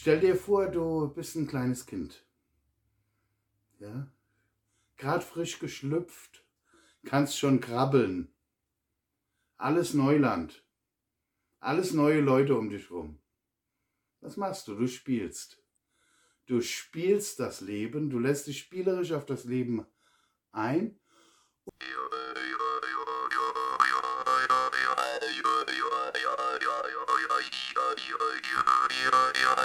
Stell dir vor, du bist ein kleines Kind. Ja? Gerade frisch geschlüpft, kannst schon krabbeln. Alles Neuland. Alles neue Leute um dich rum. Was machst du? Du spielst. Du spielst das Leben, du lässt dich spielerisch auf das Leben ein.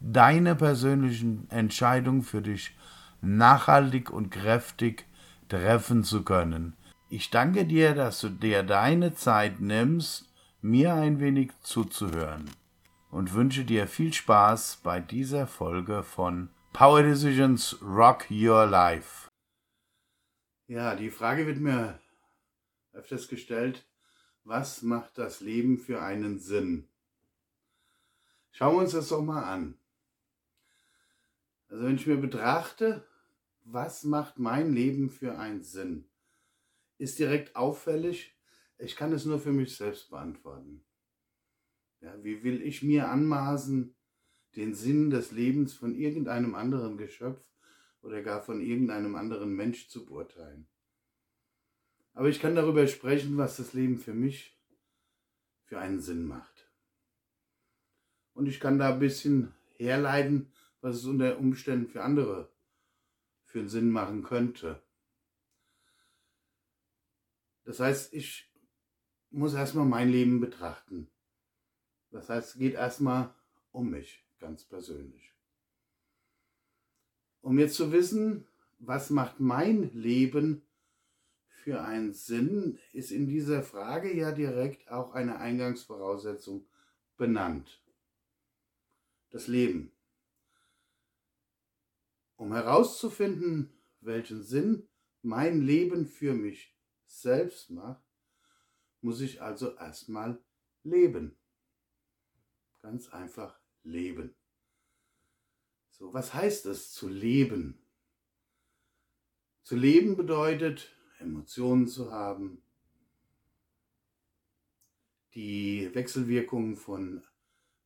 deine persönlichen Entscheidungen für dich nachhaltig und kräftig treffen zu können. Ich danke dir, dass du dir deine Zeit nimmst, mir ein wenig zuzuhören und wünsche dir viel Spaß bei dieser Folge von Power Decisions Rock Your Life. Ja, die Frage wird mir öfters gestellt, was macht das Leben für einen Sinn? Schauen wir uns das doch mal an. Also wenn ich mir betrachte, was macht mein Leben für einen Sinn, ist direkt auffällig, ich kann es nur für mich selbst beantworten. Ja, wie will ich mir anmaßen, den Sinn des Lebens von irgendeinem anderen Geschöpf oder gar von irgendeinem anderen Mensch zu beurteilen? Aber ich kann darüber sprechen, was das Leben für mich für einen Sinn macht. Und ich kann da ein bisschen herleiten, was es unter Umständen für andere für einen Sinn machen könnte. Das heißt, ich muss erstmal mein Leben betrachten. Das heißt, es geht erstmal um mich, ganz persönlich. Um jetzt zu wissen, was macht mein Leben für einen Sinn, ist in dieser Frage ja direkt auch eine Eingangsvoraussetzung benannt. Das Leben. Um herauszufinden, welchen Sinn mein Leben für mich selbst macht, muss ich also erstmal leben. Ganz einfach leben. So, was heißt es zu leben? Zu leben bedeutet, Emotionen zu haben, die Wechselwirkungen von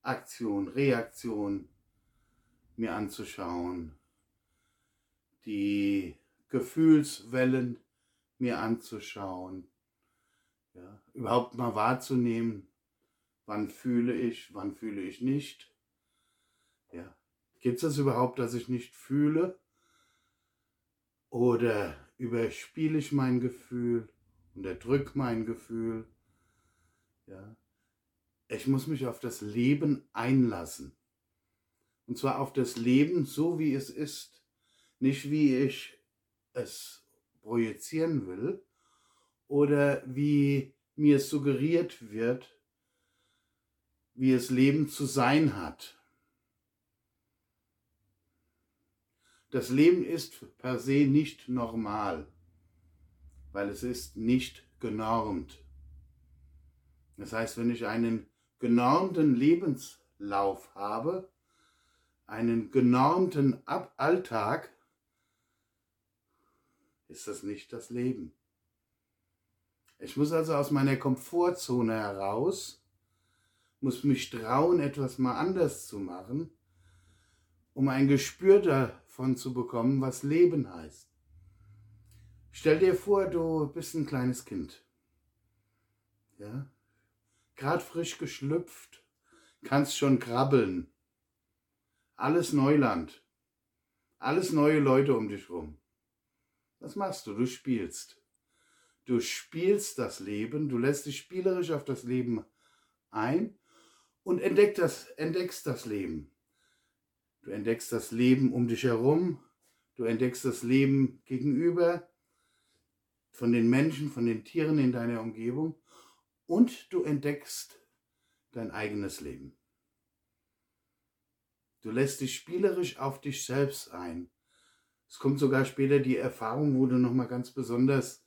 Aktion, Reaktion mir anzuschauen, die Gefühlswellen mir anzuschauen, ja, überhaupt mal wahrzunehmen, wann fühle ich, wann fühle ich nicht. Ja. Gibt es überhaupt, dass ich nicht fühle? Oder überspiele ich mein Gefühl, unterdrück mein Gefühl? Ja. Ich muss mich auf das Leben einlassen. Und zwar auf das Leben so, wie es ist. Nicht wie ich es projizieren will, oder wie mir suggeriert wird, wie es Leben zu sein hat. Das Leben ist per se nicht normal, weil es ist nicht genormt. Das heißt, wenn ich einen genormten Lebenslauf habe, einen genormten Alltag, ist das nicht das Leben. Ich muss also aus meiner Komfortzone heraus, muss mich trauen, etwas mal anders zu machen, um ein Gespür davon zu bekommen, was Leben heißt. Stell dir vor, du bist ein kleines Kind. Ja? Gerade frisch geschlüpft, kannst schon krabbeln. Alles Neuland. Alles neue Leute um dich rum. Was machst du? Du spielst. Du spielst das Leben, du lässt dich spielerisch auf das Leben ein und entdeck das, entdeckst das Leben. Du entdeckst das Leben um dich herum, du entdeckst das Leben gegenüber von den Menschen, von den Tieren in deiner Umgebung und du entdeckst dein eigenes Leben. Du lässt dich spielerisch auf dich selbst ein. Es kommt sogar später die Erfahrung, wo du nochmal ganz besonders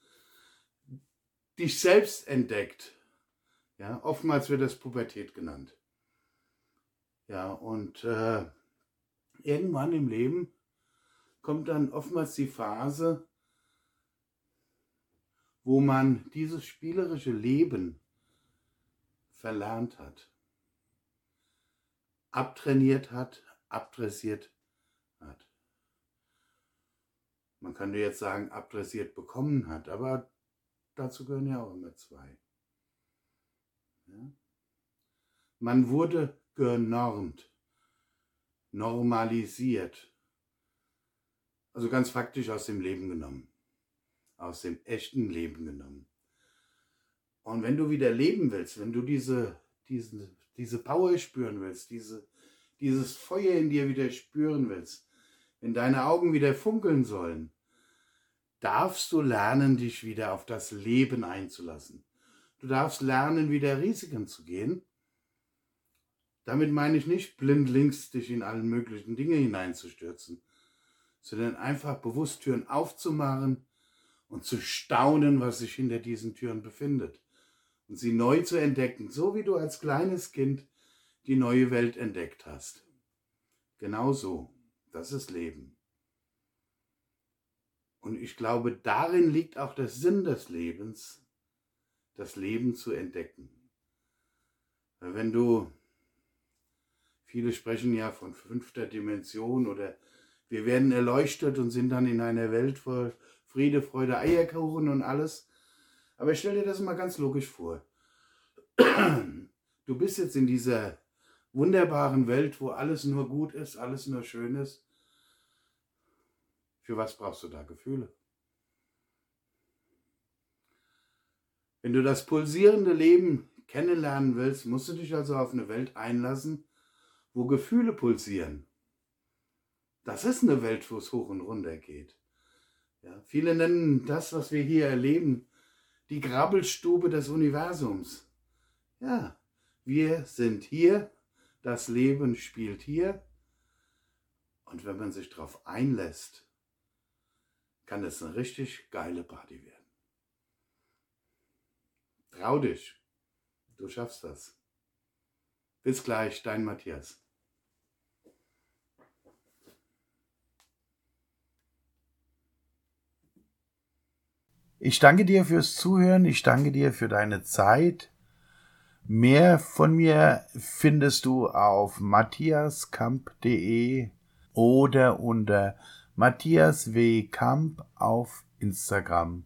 dich selbst entdeckt. Ja, oftmals wird das Pubertät genannt. Ja, und äh, irgendwann im Leben kommt dann oftmals die Phase, wo man dieses spielerische Leben verlernt hat, abtrainiert hat, abdressiert hat. Man könnte jetzt sagen, abdressiert bekommen hat, aber dazu gehören ja auch immer zwei. Ja? Man wurde genormt, normalisiert, also ganz faktisch aus dem Leben genommen, aus dem echten Leben genommen. Und wenn du wieder leben willst, wenn du diese, diese, diese Power spüren willst, diese, dieses Feuer in dir wieder spüren willst, wenn deine Augen wieder funkeln sollen, darfst du lernen, dich wieder auf das Leben einzulassen. Du darfst lernen, wieder Risiken zu gehen. Damit meine ich nicht blindlings dich in allen möglichen Dinge hineinzustürzen, sondern einfach bewusst Türen aufzumachen und zu staunen, was sich hinter diesen Türen befindet und sie neu zu entdecken, so wie du als kleines Kind die neue Welt entdeckt hast. Genau so, das ist Leben. Und ich glaube, darin liegt auch der Sinn des Lebens, das Leben zu entdecken. Wenn du, viele sprechen ja von fünfter Dimension oder wir werden erleuchtet und sind dann in einer Welt voll Friede, Freude, Eierkuchen und alles. Aber stell dir das mal ganz logisch vor. Du bist jetzt in dieser wunderbaren Welt, wo alles nur gut ist, alles nur schön ist. Für was brauchst du da Gefühle? Wenn du das pulsierende Leben kennenlernen willst, musst du dich also auf eine Welt einlassen, wo Gefühle pulsieren. Das ist eine Welt, wo es hoch und runter geht. Ja, viele nennen das, was wir hier erleben, die Grabbelstube des Universums. Ja, wir sind hier, das Leben spielt hier. Und wenn man sich darauf einlässt, kann es eine richtig geile Party werden. Trau dich, du schaffst das. Bis gleich, dein Matthias. Ich danke dir fürs Zuhören, ich danke dir für deine Zeit. Mehr von mir findest du auf matthiaskamp.de oder unter Matthias W. Kamp auf Instagram.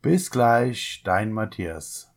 Bis gleich, dein Matthias.